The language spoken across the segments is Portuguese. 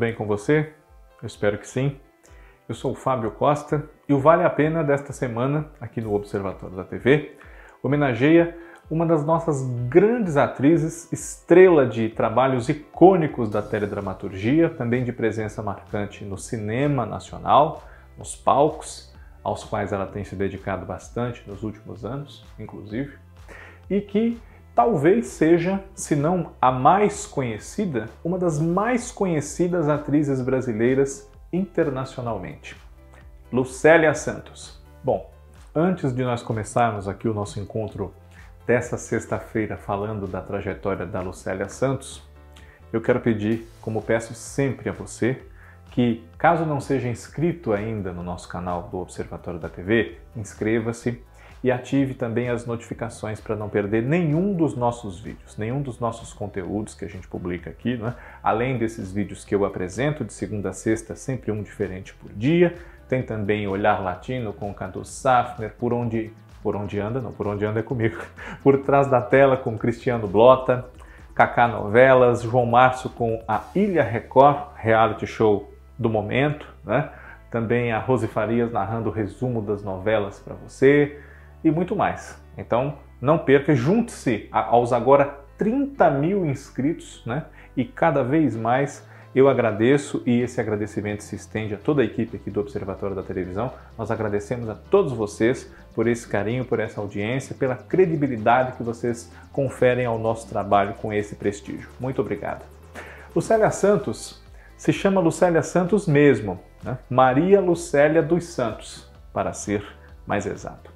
bem com você? Eu espero que sim. Eu sou o Fábio Costa e o Vale a Pena desta semana, aqui no Observatório da TV, homenageia uma das nossas grandes atrizes, estrela de trabalhos icônicos da teledramaturgia, também de presença marcante no cinema nacional, nos palcos, aos quais ela tem se dedicado bastante nos últimos anos, inclusive, e que talvez seja, se não a mais conhecida, uma das mais conhecidas atrizes brasileiras internacionalmente. Lucélia Santos. Bom, antes de nós começarmos aqui o nosso encontro dessa sexta-feira falando da trajetória da Lucélia Santos, eu quero pedir, como peço sempre a você, que caso não seja inscrito ainda no nosso canal do Observatório da TV, inscreva-se e ative também as notificações para não perder nenhum dos nossos vídeos, nenhum dos nossos conteúdos que a gente publica aqui, né? além desses vídeos que eu apresento de segunda a sexta, sempre um diferente por dia. Tem também Olhar Latino com o Cadu Safner, por onde por onde anda, não, por onde anda é comigo. Por trás da tela com Cristiano Blota, Kaká Novelas, João Márcio com a Ilha Record, reality show do momento, né? Também a Rose Farias narrando o resumo das novelas para você e muito mais. Então, não perca, junte-se aos agora 30 mil inscritos, né? E cada vez mais eu agradeço e esse agradecimento se estende a toda a equipe aqui do Observatório da Televisão. Nós agradecemos a todos vocês por esse carinho, por essa audiência, pela credibilidade que vocês conferem ao nosso trabalho com esse prestígio. Muito obrigado. Lucélia Santos se chama Lucélia Santos mesmo, né? Maria Lucélia dos Santos, para ser mais exato.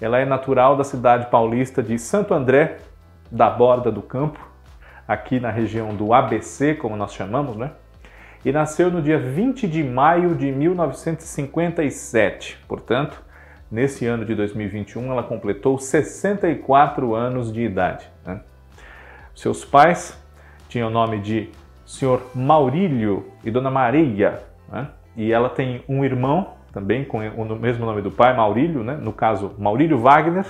Ela é natural da cidade paulista de Santo André, da Borda do Campo, aqui na região do ABC, como nós chamamos, né? E nasceu no dia 20 de maio de 1957. Portanto, nesse ano de 2021, ela completou 64 anos de idade. Né? Seus pais tinham o nome de Senhor Maurílio e Dona Maria, né? e ela tem um irmão também com o mesmo nome do pai, Maurílio, né? no caso Maurílio Wagner,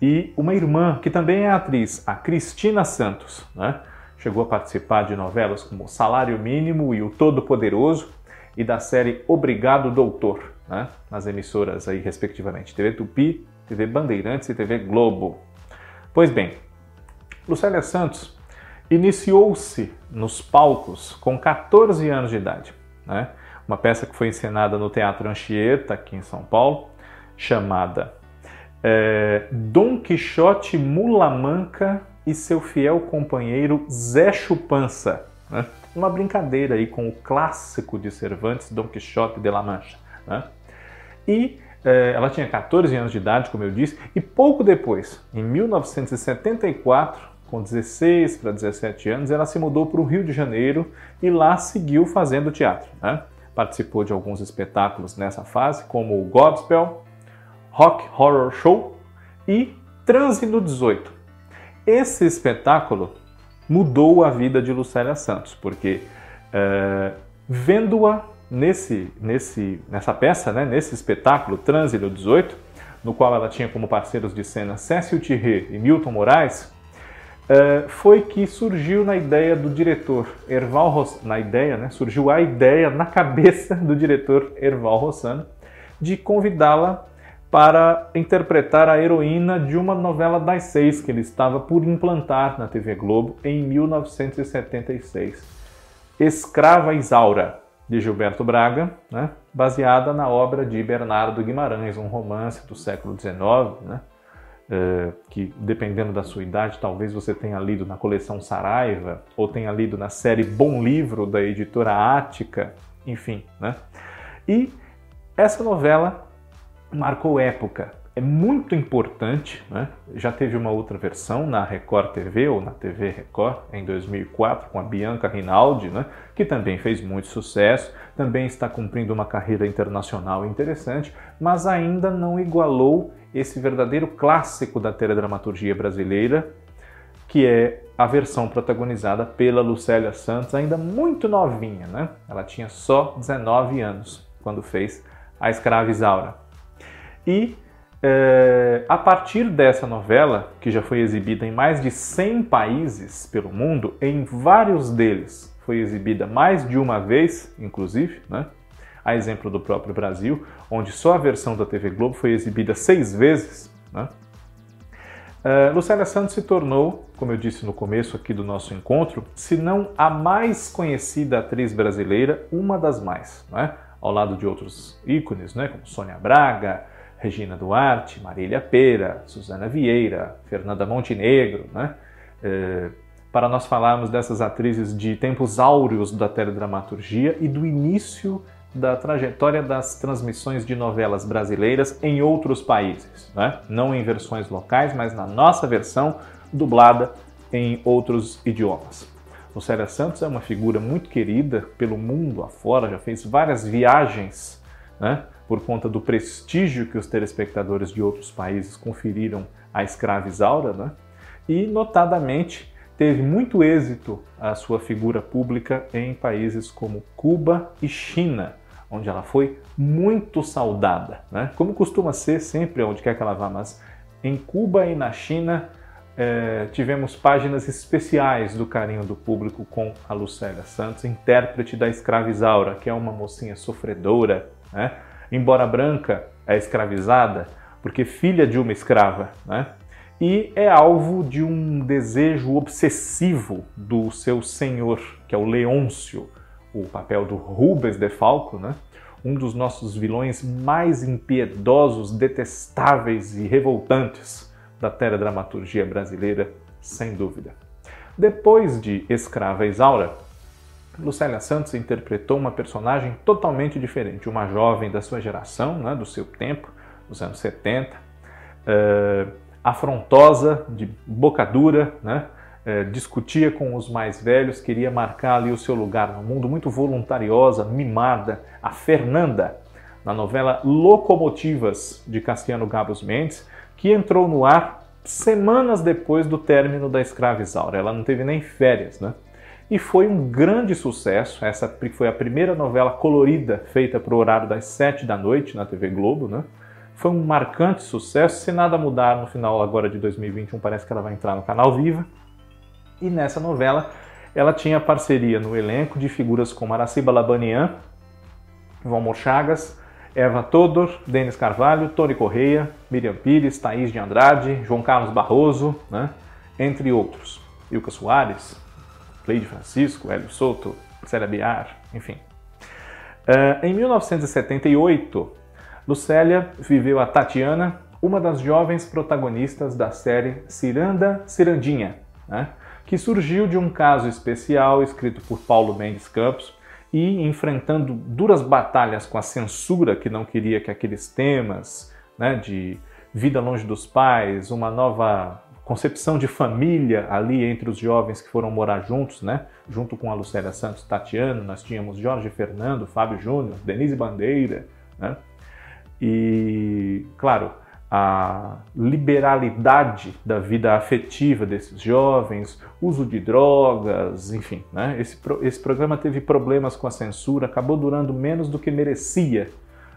e uma irmã que também é atriz, a Cristina Santos. Né? Chegou a participar de novelas como Salário Mínimo e O Todo-Poderoso e da série Obrigado Doutor, né? nas emissoras aí respectivamente TV Tupi, TV Bandeirantes e TV Globo. Pois bem, Lucélia Santos iniciou-se nos palcos com 14 anos de idade. Né? Uma peça que foi encenada no Teatro Anchieta, aqui em São Paulo, chamada é, Dom Quixote Mulamanca e seu fiel companheiro Zé Chupança. Né? Uma brincadeira aí com o clássico de Cervantes, Dom Quixote de la Mancha. Né? E é, ela tinha 14 anos de idade, como eu disse, e pouco depois, em 1974, com 16 para 17 anos, ela se mudou para o Rio de Janeiro e lá seguiu fazendo teatro. Né? Participou de alguns espetáculos nessa fase, como o Godspell, Rock Horror Show e Transe no 18. Esse espetáculo mudou a vida de Lucélia Santos, porque é, vendo-a nesse, nesse, nessa peça, né, nesse espetáculo Transe no 18, no qual ela tinha como parceiros de cena Cécio Thierry e Milton Moraes, é, foi que surgiu na ideia do diretor Erval Rossano, na ideia, né, surgiu a ideia na cabeça do diretor Erval Rossano de convidá-la para interpretar a heroína de uma novela das seis que ele estava por implantar na TV Globo em 1976, Escrava Isaura, de Gilberto Braga, né, baseada na obra de Bernardo Guimarães, um romance do século XIX, né, é, que dependendo da sua idade, talvez você tenha lido na coleção Saraiva ou tenha lido na série Bom Livro da editora Ática, enfim. Né? E essa novela marcou época. É muito importante, né? já teve uma outra versão na Record TV ou na TV Record em 2004 com a Bianca Rinaldi, né? que também fez muito sucesso, também está cumprindo uma carreira internacional interessante, mas ainda não igualou esse verdadeiro clássico da teledramaturgia brasileira, que é a versão protagonizada pela Lucélia Santos, ainda muito novinha, né? Ela tinha só 19 anos quando fez A Escrava Isaura. E é, a partir dessa novela, que já foi exibida em mais de 100 países pelo mundo, em vários deles foi exibida mais de uma vez, inclusive, né? A exemplo do próprio Brasil, onde só a versão da TV Globo foi exibida seis vezes. Né? Uh, Lucélia Santos se tornou, como eu disse no começo aqui do nosso encontro, se não a mais conhecida atriz brasileira, uma das mais, né? ao lado de outros ícones, né? como Sônia Braga, Regina Duarte, Marília Pera, Suzana Vieira, Fernanda Montenegro, né? Uh, para nós falarmos dessas atrizes de tempos áureos da teledramaturgia e do início da trajetória das transmissões de novelas brasileiras em outros países, né? não em versões locais, mas na nossa versão dublada em outros idiomas. Lucélia Santos é uma figura muito querida pelo mundo afora, já fez várias viagens né? por conta do prestígio que os telespectadores de outros países conferiram à escrava Isaura, né? e notadamente teve muito êxito a sua figura pública em países como Cuba e China, onde ela foi muito saudada, né? como costuma ser sempre onde quer que ela vá, mas em Cuba e na China é, tivemos páginas especiais do carinho do público com a Lucélia Santos, intérprete da escravizaura, que é uma mocinha sofredora, né? embora branca, é escravizada, porque filha de uma escrava, né? e é alvo de um desejo obsessivo do seu senhor, que é o Leôncio, o papel do Rubens de Falco, né? um dos nossos vilões mais impiedosos, detestáveis e revoltantes da teledramaturgia brasileira, sem dúvida. Depois de Escrava Isaura, Lucélia Santos interpretou uma personagem totalmente diferente, uma jovem da sua geração, né, do seu tempo, dos anos 70, uh, afrontosa, de boca dura, né, é, discutia com os mais velhos, queria marcar ali o seu lugar no mundo, muito voluntariosa, mimada, a Fernanda, na novela Locomotivas de Cassiano Gabos Mendes, que entrou no ar semanas depois do término da Escrava Isaura. Ela não teve nem férias, né? E foi um grande sucesso. Essa foi a primeira novela colorida feita para o horário das sete da noite na TV Globo, né? Foi um marcante sucesso. Se nada mudar no final agora de 2021, parece que ela vai entrar no canal Viva. E nessa novela ela tinha parceria no elenco de figuras como Araciba Labanian, Valmor Chagas, Eva Todor, Denis Carvalho, Tony Correia, Miriam Pires, Thaís de Andrade, João Carlos Barroso, né? entre outros. Ilka Soares, Cleide Francisco, Hélio Souto, Célia Biar, enfim. Uh, em 1978, Lucélia viveu a Tatiana, uma das jovens protagonistas da série Ciranda Cirandinha, né? Que surgiu de um caso especial escrito por Paulo Mendes Campos e enfrentando duras batalhas com a censura que não queria que aqueles temas né, de vida longe dos pais, uma nova concepção de família ali entre os jovens que foram morar juntos, né? Junto com a Lucélia Santos Tatiano, nós tínhamos Jorge Fernando, Fábio Júnior, Denise Bandeira, né? E, claro, a liberalidade da vida afetiva desses jovens, uso de drogas, enfim. Né? Esse, esse programa teve problemas com a censura, acabou durando menos do que merecia,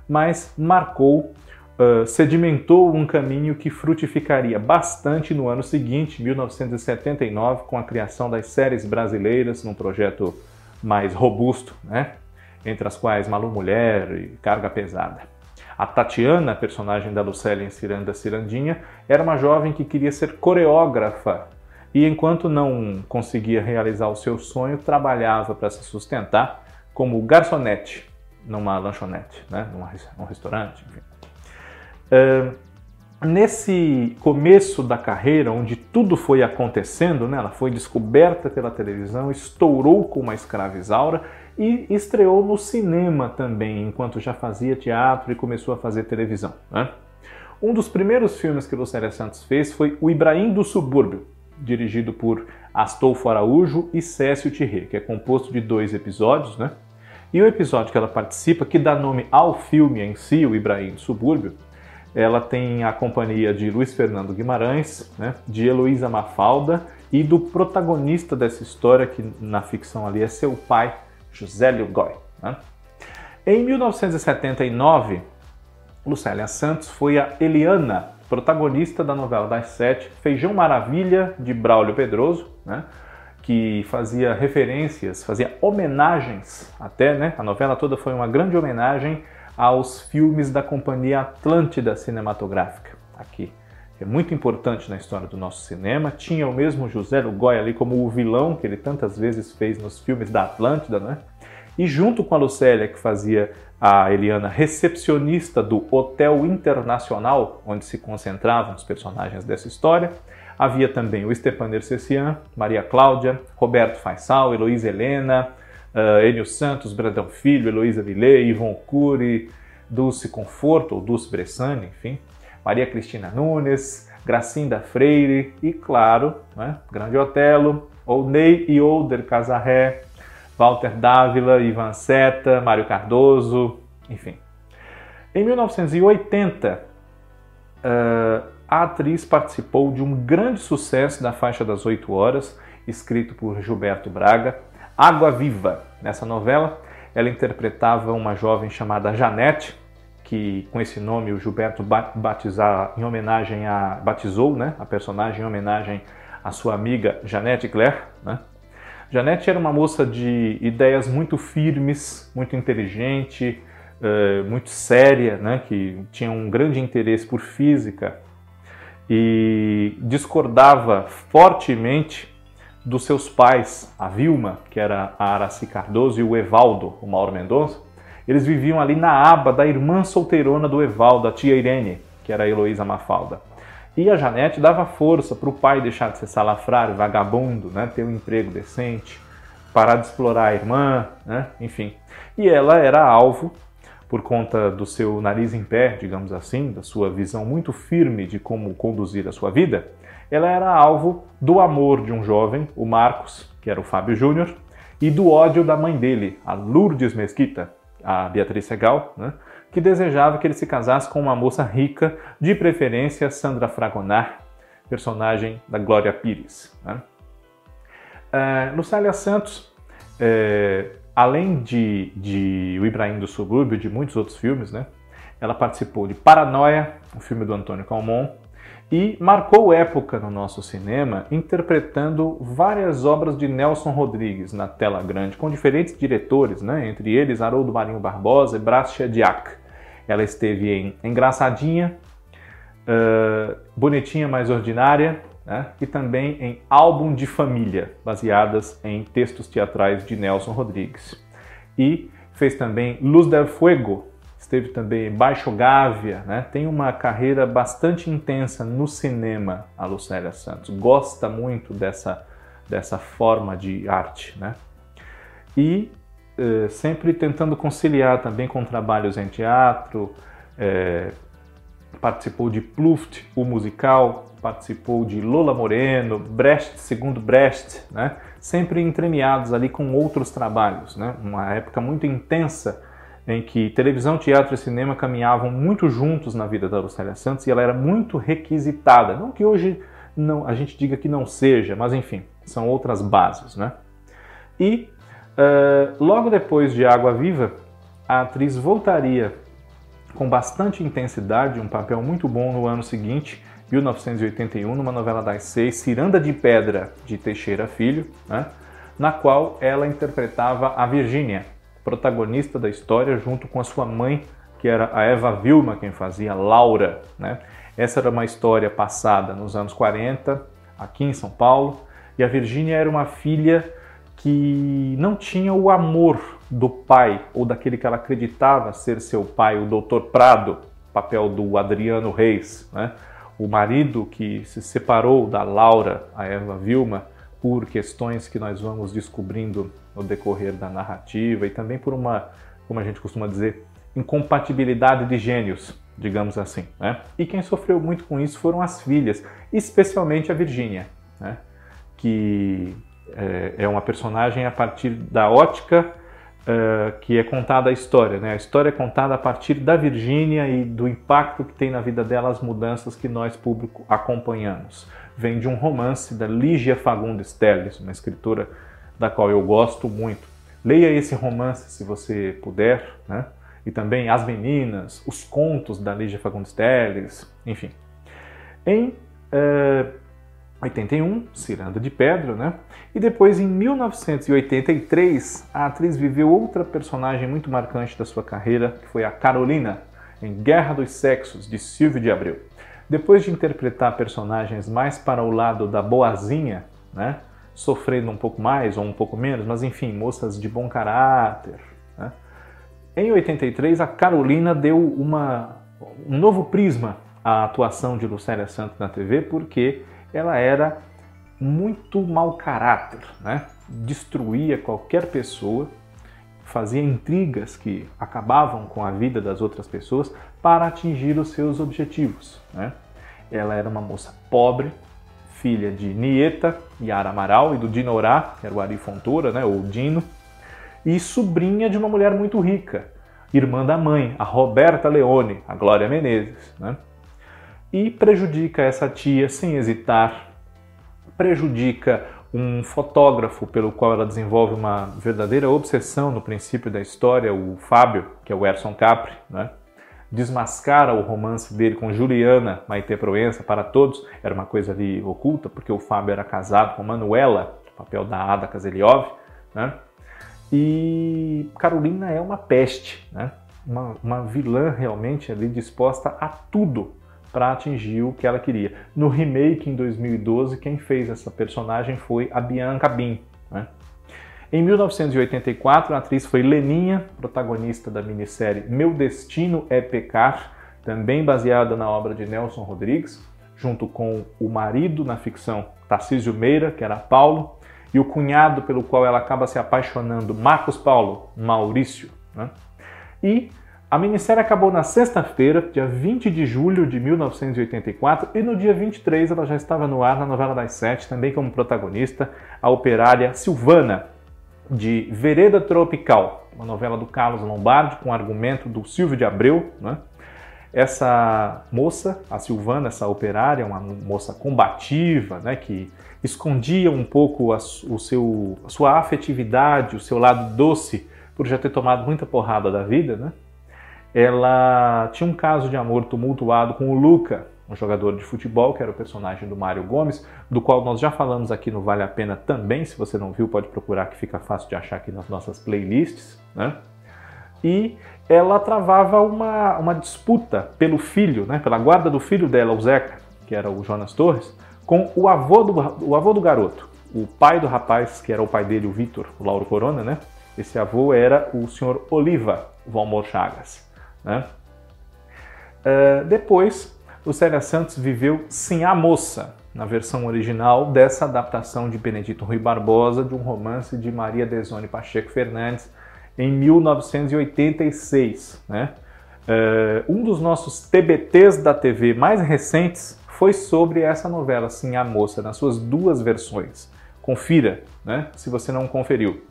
mas marcou, uh, sedimentou um caminho que frutificaria bastante no ano seguinte, 1979, com a criação das séries brasileiras, num projeto mais robusto, né? entre as quais Malu Mulher e Carga Pesada. A Tatiana, personagem da Lucélia em Ciranda Cirandinha, era uma jovem que queria ser coreógrafa e, enquanto não conseguia realizar o seu sonho, trabalhava para se sustentar como garçonete numa lanchonete, né? num restaurante, enfim. Uh, nesse começo da carreira, onde tudo foi acontecendo, né? ela foi descoberta pela televisão, estourou com uma escravizaura e estreou no cinema também, enquanto já fazia teatro e começou a fazer televisão. Né? Um dos primeiros filmes que Lucélia Santos fez foi O Ibrahim do Subúrbio, dirigido por Astolfo Araújo e Cécio Thierry, que é composto de dois episódios, né? E o episódio que ela participa, que dá nome ao filme em si, O Ibrahim do Subúrbio, ela tem a companhia de Luiz Fernando Guimarães, né, de Heloísa Mafalda e do protagonista dessa história, que na ficção ali é seu pai, Josélio Goy. Né? Em 1979, Lucélia Santos foi a Eliana, protagonista da novela das sete Feijão Maravilha, de Braulio Pedroso, né? que fazia referências, fazia homenagens, até, né? A novela toda foi uma grande homenagem aos filmes da Companhia Atlântida Cinematográfica, aqui. É muito importante na história do nosso cinema. Tinha o mesmo José Lugoy ali como o vilão que ele tantas vezes fez nos filmes da Atlântida, né? E junto com a Lucélia, que fazia a Eliana recepcionista do Hotel Internacional, onde se concentravam os personagens dessa história, havia também o Stepan Ercecian, Maria Cláudia, Roberto Faisal, Heloísa Helena, uh, Enio Santos, Brandão Filho, Heloísa Villet, Ivon Cury, Dulce Conforto, ou Dulce Bressani, enfim, Maria Cristina Nunes, Gracinda Freire e, claro, né, Grande Otelo, Ney e Older Casarré, Walter Dávila, Ivan Seta, Mário Cardoso, enfim. Em 1980, uh, a atriz participou de um grande sucesso da faixa das 8 horas, escrito por Gilberto Braga, Água Viva. Nessa novela, ela interpretava uma jovem chamada Janete, que com esse nome o Gilberto batizar, em homenagem a batizou, né, a personagem em homenagem à sua amiga Janete Claire, né? Janete era uma moça de ideias muito firmes, muito inteligente, uh, muito séria, né, que tinha um grande interesse por física e discordava fortemente dos seus pais, a Vilma, que era a Araci Cardoso, e o Evaldo, o Mauro Mendonça, eles viviam ali na aba da irmã solteirona do Evaldo, a tia Irene, que era a Heloísa Mafalda. E a Janete dava força para o pai deixar de ser salafrário, vagabundo, né, ter um emprego decente, parar de explorar a irmã, né, enfim. E ela era alvo por conta do seu nariz em pé, digamos assim, da sua visão muito firme de como conduzir a sua vida, ela era alvo do amor de um jovem, o Marcos, que era o Fábio Júnior, e do ódio da mãe dele, a Lourdes Mesquita, a Beatriz Segal, né, que desejava que ele se casasse com uma moça rica, de preferência Sandra Fragonar, personagem da Glória Pires. Né. Lucélia Santos uh, além de, de O Ibrahim do Subúrbio, de muitos outros filmes, né? Ela participou de Paranoia, um filme do Antônio Calmon, e marcou época no nosso cinema interpretando várias obras de Nelson Rodrigues na tela grande, com diferentes diretores, né? entre eles Haroldo Marinho Barbosa e Brás Diak. Ela esteve em Engraçadinha, uh, Bonitinha Mais Ordinária, né? e também em Álbum de Família, baseadas em textos teatrais de Nelson Rodrigues. E fez também Luz del Fuego, esteve também em Baixo Gávea, né? tem uma carreira bastante intensa no cinema, a Lucélia Santos, gosta muito dessa, dessa forma de arte. Né? E eh, sempre tentando conciliar também com trabalhos em teatro, eh, participou de Pluft, o musical, participou de Lola Moreno, Brecht, segundo Brecht, né? sempre entremeados ali com outros trabalhos. Né? Uma época muito intensa em que televisão, teatro e cinema caminhavam muito juntos na vida da Lucélia Santos e ela era muito requisitada. Não que hoje não, a gente diga que não seja, mas enfim, são outras bases. Né? E uh, logo depois de Água Viva, a atriz voltaria com bastante intensidade, um papel muito bom no ano seguinte, 1981, numa novela das seis, Ciranda de Pedra, de Teixeira Filho, né, na qual ela interpretava a Virgínia, protagonista da história, junto com a sua mãe, que era a Eva Vilma, quem fazia Laura. Né? Essa era uma história passada nos anos 40, aqui em São Paulo, e a Virgínia era uma filha que não tinha o amor do pai ou daquele que ela acreditava ser seu pai, o Dr. Prado, papel do Adriano Reis, né? o marido que se separou da Laura, a Eva Vilma, por questões que nós vamos descobrindo no decorrer da narrativa e também por uma, como a gente costuma dizer, incompatibilidade de gênios, digamos assim. Né? E quem sofreu muito com isso foram as filhas, especialmente a Virgínia, né? que é, é uma personagem a partir da ótica uh, que é contada a história. Né? A história é contada a partir da Virgínia e do impacto que tem na vida dela as mudanças que nós, público, acompanhamos. Vem de um romance da Lígia Fagundes Telles, uma escritora da qual eu gosto muito. Leia esse romance se você puder, né? e também As Meninas, os contos da Lígia Fagundes Telles, enfim. Em uh, 81, Ciranda de Pedra, né? E depois, em 1983, a atriz viveu outra personagem muito marcante da sua carreira, que foi a Carolina, em Guerra dos Sexos, de Silvio de Abreu. Depois de interpretar personagens mais para o lado da boazinha, né? Sofrendo um pouco mais ou um pouco menos, mas enfim, moças de bom caráter. Né? Em 83, a Carolina deu uma, um novo prisma à atuação de Lucélia Santos na TV, porque ela era muito mau caráter, né? destruía qualquer pessoa, fazia intrigas que acabavam com a vida das outras pessoas para atingir os seus objetivos. Né? Ela era uma moça pobre, filha de Nieta Yara Amaral e do Dinorá, que era o Ari Fontoura, né, ou Dino, e sobrinha de uma mulher muito rica, irmã da mãe, a Roberta Leone, a Glória Menezes. Né? e prejudica essa tia sem hesitar, prejudica um fotógrafo pelo qual ela desenvolve uma verdadeira obsessão no princípio da história, o Fábio, que é o Erson Capri, né? Desmascara o romance dele com Juliana Maite Proença para todos, era uma coisa ali oculta, porque o Fábio era casado com Manuela, papel da Ada Kazeliov, né? E Carolina é uma peste, né? Uma, uma vilã realmente ali disposta a tudo para atingir o que ela queria. No remake em 2012, quem fez essa personagem foi a Bianca Bin. Né? Em 1984, a atriz foi Leninha, protagonista da minissérie Meu Destino é Pecar, também baseada na obra de Nelson Rodrigues, junto com o marido na ficção Tarcísio Meira, que era Paulo, e o cunhado pelo qual ela acaba se apaixonando, Marcos Paulo, Maurício. Né? E a minissérie acabou na sexta-feira, dia 20 de julho de 1984, e no dia 23 ela já estava no ar na novela das sete, também como protagonista, a operária Silvana, de Vereda Tropical, uma novela do Carlos Lombardi, com argumento do Silvio de Abreu. Né? Essa moça, a Silvana, essa operária, uma moça combativa, né, que escondia um pouco a, o seu, a sua afetividade, o seu lado doce, por já ter tomado muita porrada da vida, né? ela tinha um caso de amor tumultuado com o Luca, um jogador de futebol, que era o personagem do Mário Gomes, do qual nós já falamos aqui no Vale a Pena também. Se você não viu, pode procurar que fica fácil de achar aqui nas nossas playlists. Né? E ela travava uma, uma disputa pelo filho, né? pela guarda do filho dela, o Zeca, que era o Jonas Torres, com o avô do, o avô do garoto. O pai do rapaz, que era o pai dele, o Vitor, o Lauro Corona, né? Esse avô era o senhor Oliva Valmor Chagas. Né? Uh, depois, Lucélia Santos viveu Sim a Moça, na versão original dessa adaptação de Benedito Rui Barbosa de um romance de Maria Desone Pacheco Fernandes em 1986. Né? Uh, um dos nossos TBTs da TV mais recentes foi sobre essa novela Sim a Moça, nas suas duas versões. Confira, né? se você não conferiu.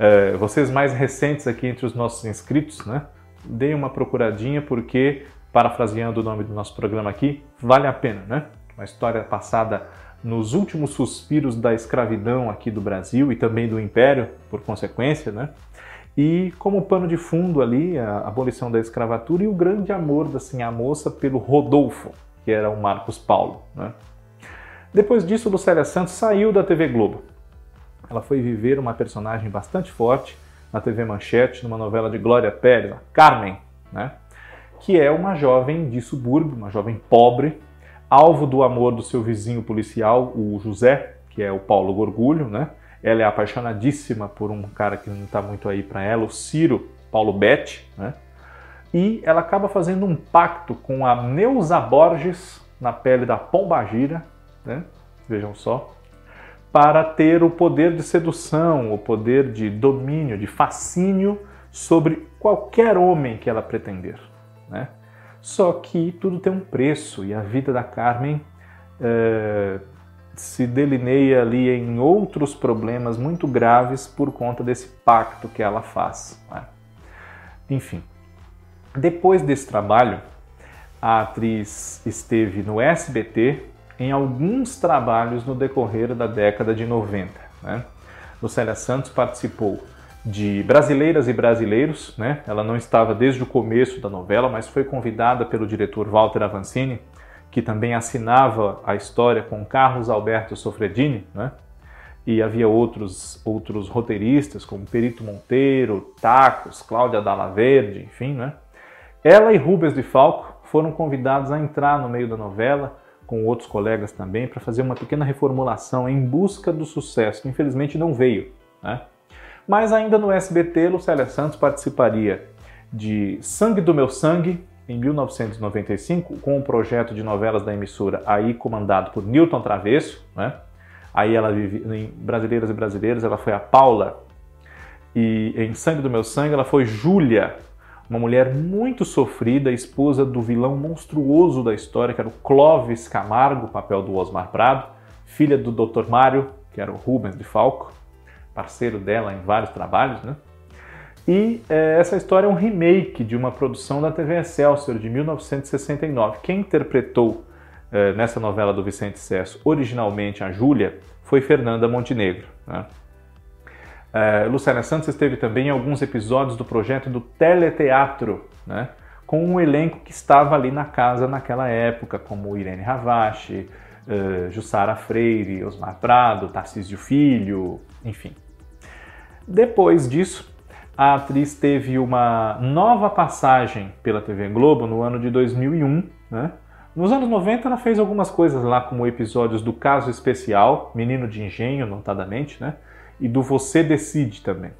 Uh, vocês mais recentes aqui entre os nossos inscritos, né? deem uma procuradinha, porque, parafraseando o nome do nosso programa aqui, vale a pena, né? Uma história passada nos últimos suspiros da escravidão aqui do Brasil e também do Império, por consequência, né? E como pano de fundo ali, a abolição da escravatura e o grande amor da Sinha Moça pelo Rodolfo, que era o Marcos Paulo, né? Depois disso, Lucélia Santos saiu da TV Globo. Ela foi viver uma personagem bastante forte na TV Manchete, numa novela de Glória Pérez, Carmen, né? Que é uma jovem de subúrbio, uma jovem pobre, alvo do amor do seu vizinho policial, o José, que é o Paulo Gorgulho, né? Ela é apaixonadíssima por um cara que não está muito aí para ela, o Ciro Paulo Betti, né? E ela acaba fazendo um pacto com a Neuza Borges na pele da Pombagira, né? Vejam só, para ter o poder de sedução, o poder de domínio, de fascínio sobre qualquer homem que ela pretender. Né? Só que tudo tem um preço e a vida da Carmen é, se delineia ali em outros problemas muito graves por conta desse pacto que ela faz. Né? Enfim, depois desse trabalho, a atriz esteve no SBT em alguns trabalhos no decorrer da década de 90. Né? Lucélia Santos participou de Brasileiras e Brasileiros, né? ela não estava desde o começo da novela, mas foi convidada pelo diretor Walter Avancini, que também assinava a história com Carlos Alberto Sofredini, né? e havia outros, outros roteiristas, como Perito Monteiro, Tacos, Cláudia Dalla Verde, enfim, né? Ela e Rubens de Falco foram convidados a entrar no meio da novela, com outros colegas também, para fazer uma pequena reformulação em busca do sucesso, infelizmente não veio, né? Mas ainda no SBT, Lucélia Santos participaria de Sangue do Meu Sangue, em 1995, com um projeto de novelas da emissora, aí comandado por Newton Travesso, né? Aí ela vive em Brasileiras e Brasileiros, ela foi a Paula. E em Sangue do Meu Sangue, ela foi Júlia, uma mulher muito sofrida, esposa do vilão monstruoso da história, que era o Clóvis Camargo, papel do Osmar Prado, filha do Dr. Mário, que era o Rubens de Falco, parceiro dela em vários trabalhos, né? E é, essa história é um remake de uma produção da TV Excelsior de 1969. Quem interpretou é, nessa novela do Vicente Cesso originalmente a Júlia foi Fernanda Montenegro. Né? É, Luciana Santos esteve também em alguns episódios do projeto do Teleteatro, né? com um elenco que estava ali na casa naquela época, como Irene Ravache, uh, Jussara Freire, Osmar Prado, Tarcísio Filho, enfim. Depois disso, a atriz teve uma nova passagem pela TV Globo no ano de 2001. Né? Nos anos 90, ela fez algumas coisas lá, como episódios do Caso Especial, Menino de Engenho, notadamente, né? e do Você Decide também.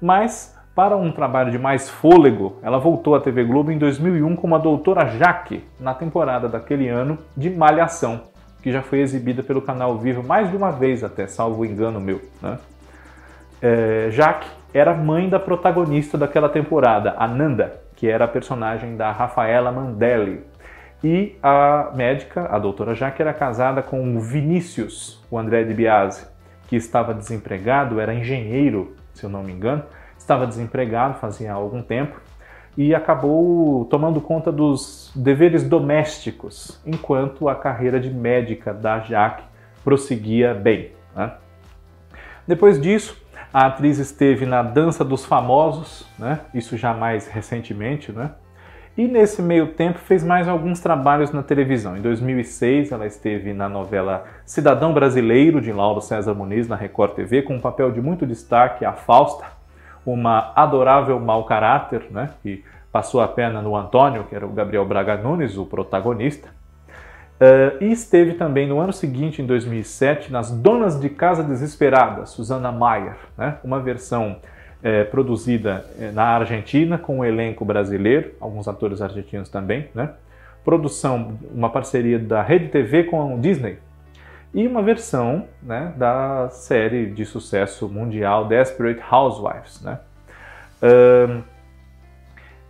Mas, para um trabalho de mais fôlego, ela voltou à TV Globo em 2001 como a doutora Jaque, na temporada daquele ano de Malhação, que já foi exibida pelo canal Vivo mais de uma vez até, salvo engano meu. Né? É, Jaque era mãe da protagonista daquela temporada, a Nanda, que era a personagem da Rafaela Mandelli. E a médica, a doutora Jaque, era casada com o Vinícius, o André de Biase, que estava desempregado, era engenheiro, se eu não me engano, estava desempregado fazia algum tempo e acabou tomando conta dos deveres domésticos, enquanto a carreira de médica da Jaque prosseguia bem. Né? Depois disso, a atriz esteve na Dança dos Famosos, né? isso já mais recentemente, né? e nesse meio tempo fez mais alguns trabalhos na televisão. Em 2006, ela esteve na novela Cidadão Brasileiro, de Lauro César Muniz, na Record TV, com um papel de muito destaque, a Fausta, uma adorável mau caráter, né? que passou a perna no Antônio, que era o Gabriel Braga Nunes, o protagonista. Uh, e esteve também no ano seguinte, em 2007, nas Donas de Casa Desesperada, Susana Maier, né? uma versão é, produzida é, na Argentina com um elenco brasileiro, alguns atores argentinos também, né? Produção, uma parceria da Rede TV com a Disney e uma versão né, da série de sucesso mundial Desperate Housewives, né? Um,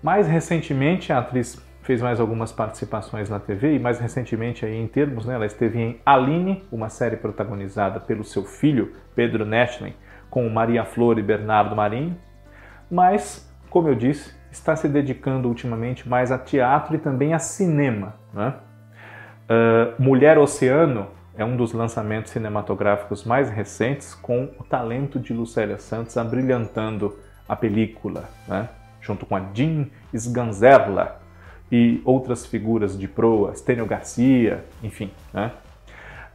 mais recentemente, a atriz fez mais algumas participações na TV e mais recentemente aí em termos, né, ela esteve em Aline, uma série protagonizada pelo seu filho Pedro Nethlin, com Maria Flor e Bernardo Marinho, mas, como eu disse, está se dedicando ultimamente mais a teatro e também a cinema. Né? Uh, Mulher Oceano é um dos lançamentos cinematográficos mais recentes, com o talento de Lucélia Santos abrilhantando a película, né? junto com a Jean Sganzerla e outras figuras de proa, Stênio Garcia, enfim. Né?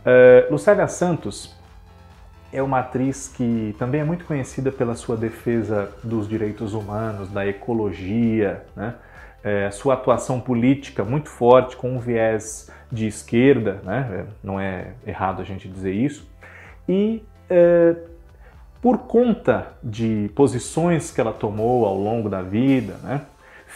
Uh, Lucélia Santos é uma atriz que também é muito conhecida pela sua defesa dos direitos humanos, da ecologia, né? É, sua atuação política muito forte, com um viés de esquerda, né? É, não é errado a gente dizer isso, e é, por conta de posições que ela tomou ao longo da vida, né?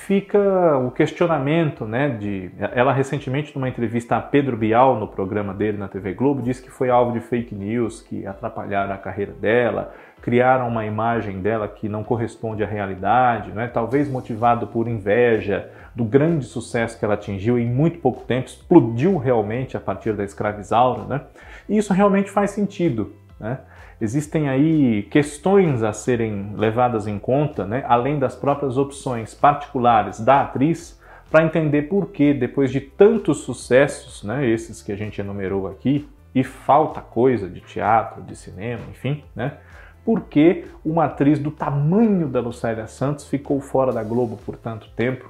Fica o questionamento, né, de ela recentemente numa entrevista a Pedro Bial no programa dele na TV Globo disse que foi alvo de fake news que atrapalharam a carreira dela, criaram uma imagem dela que não corresponde à realidade, né, talvez motivado por inveja do grande sucesso que ela atingiu em muito pouco tempo, explodiu realmente a partir da escravizaura, né? E isso realmente faz sentido, né? Existem aí questões a serem levadas em conta, né, além das próprias opções particulares da atriz, para entender por que, depois de tantos sucessos, né, esses que a gente enumerou aqui, e falta coisa de teatro, de cinema, enfim, né, por que uma atriz do tamanho da Lucélia Santos ficou fora da Globo por tanto tempo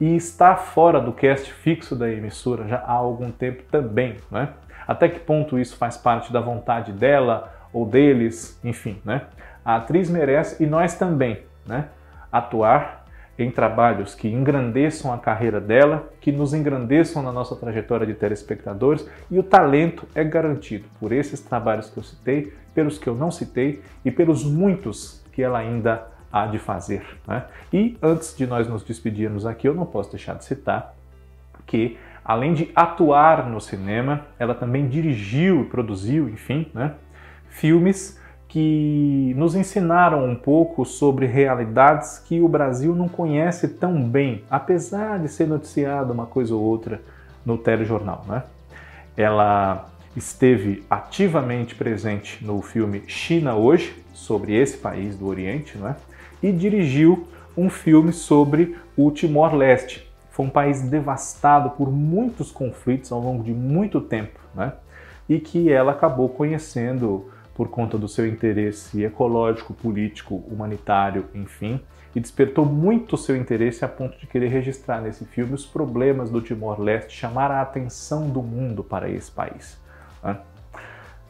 e está fora do cast fixo da emissora já há algum tempo também, né? Até que ponto isso faz parte da vontade dela ou deles, enfim, né? A atriz merece e nós também, né? Atuar em trabalhos que engrandeçam a carreira dela, que nos engrandeçam na nossa trajetória de telespectadores e o talento é garantido por esses trabalhos que eu citei, pelos que eu não citei e pelos muitos que ela ainda há de fazer. Né? E antes de nós nos despedirmos aqui, eu não posso deixar de citar que, além de atuar no cinema, ela também dirigiu e produziu, enfim, né, filmes que nos ensinaram um pouco sobre realidades que o Brasil não conhece tão bem, apesar de ser noticiado uma coisa ou outra no telejornal. Né? Ela esteve ativamente presente no filme China Hoje, sobre esse país do Oriente, né? e dirigiu um filme sobre o Timor-Leste. Foi um país devastado por muitos conflitos ao longo de muito tempo, né? e que ela acabou conhecendo por conta do seu interesse ecológico, político, humanitário, enfim, e despertou muito seu interesse a ponto de querer registrar nesse filme os problemas do Timor-Leste, chamar a atenção do mundo para esse país. Né?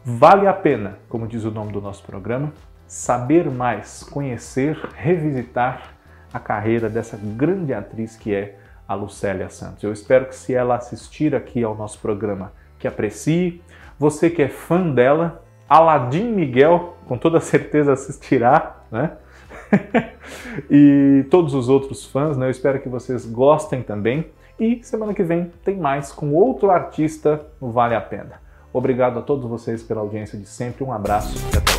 Vale a pena, como diz o nome do nosso programa, saber mais, conhecer, revisitar a carreira dessa grande atriz que é a Lucélia Santos. Eu espero que se ela assistir aqui ao nosso programa, que aprecie. Você que é fã dela, Aladim Miguel, com toda certeza assistirá, né? e todos os outros fãs, né? Eu espero que vocês gostem também. E semana que vem tem mais com outro artista no Vale a Pena. Obrigado a todos vocês pela audiência de sempre. Um abraço e até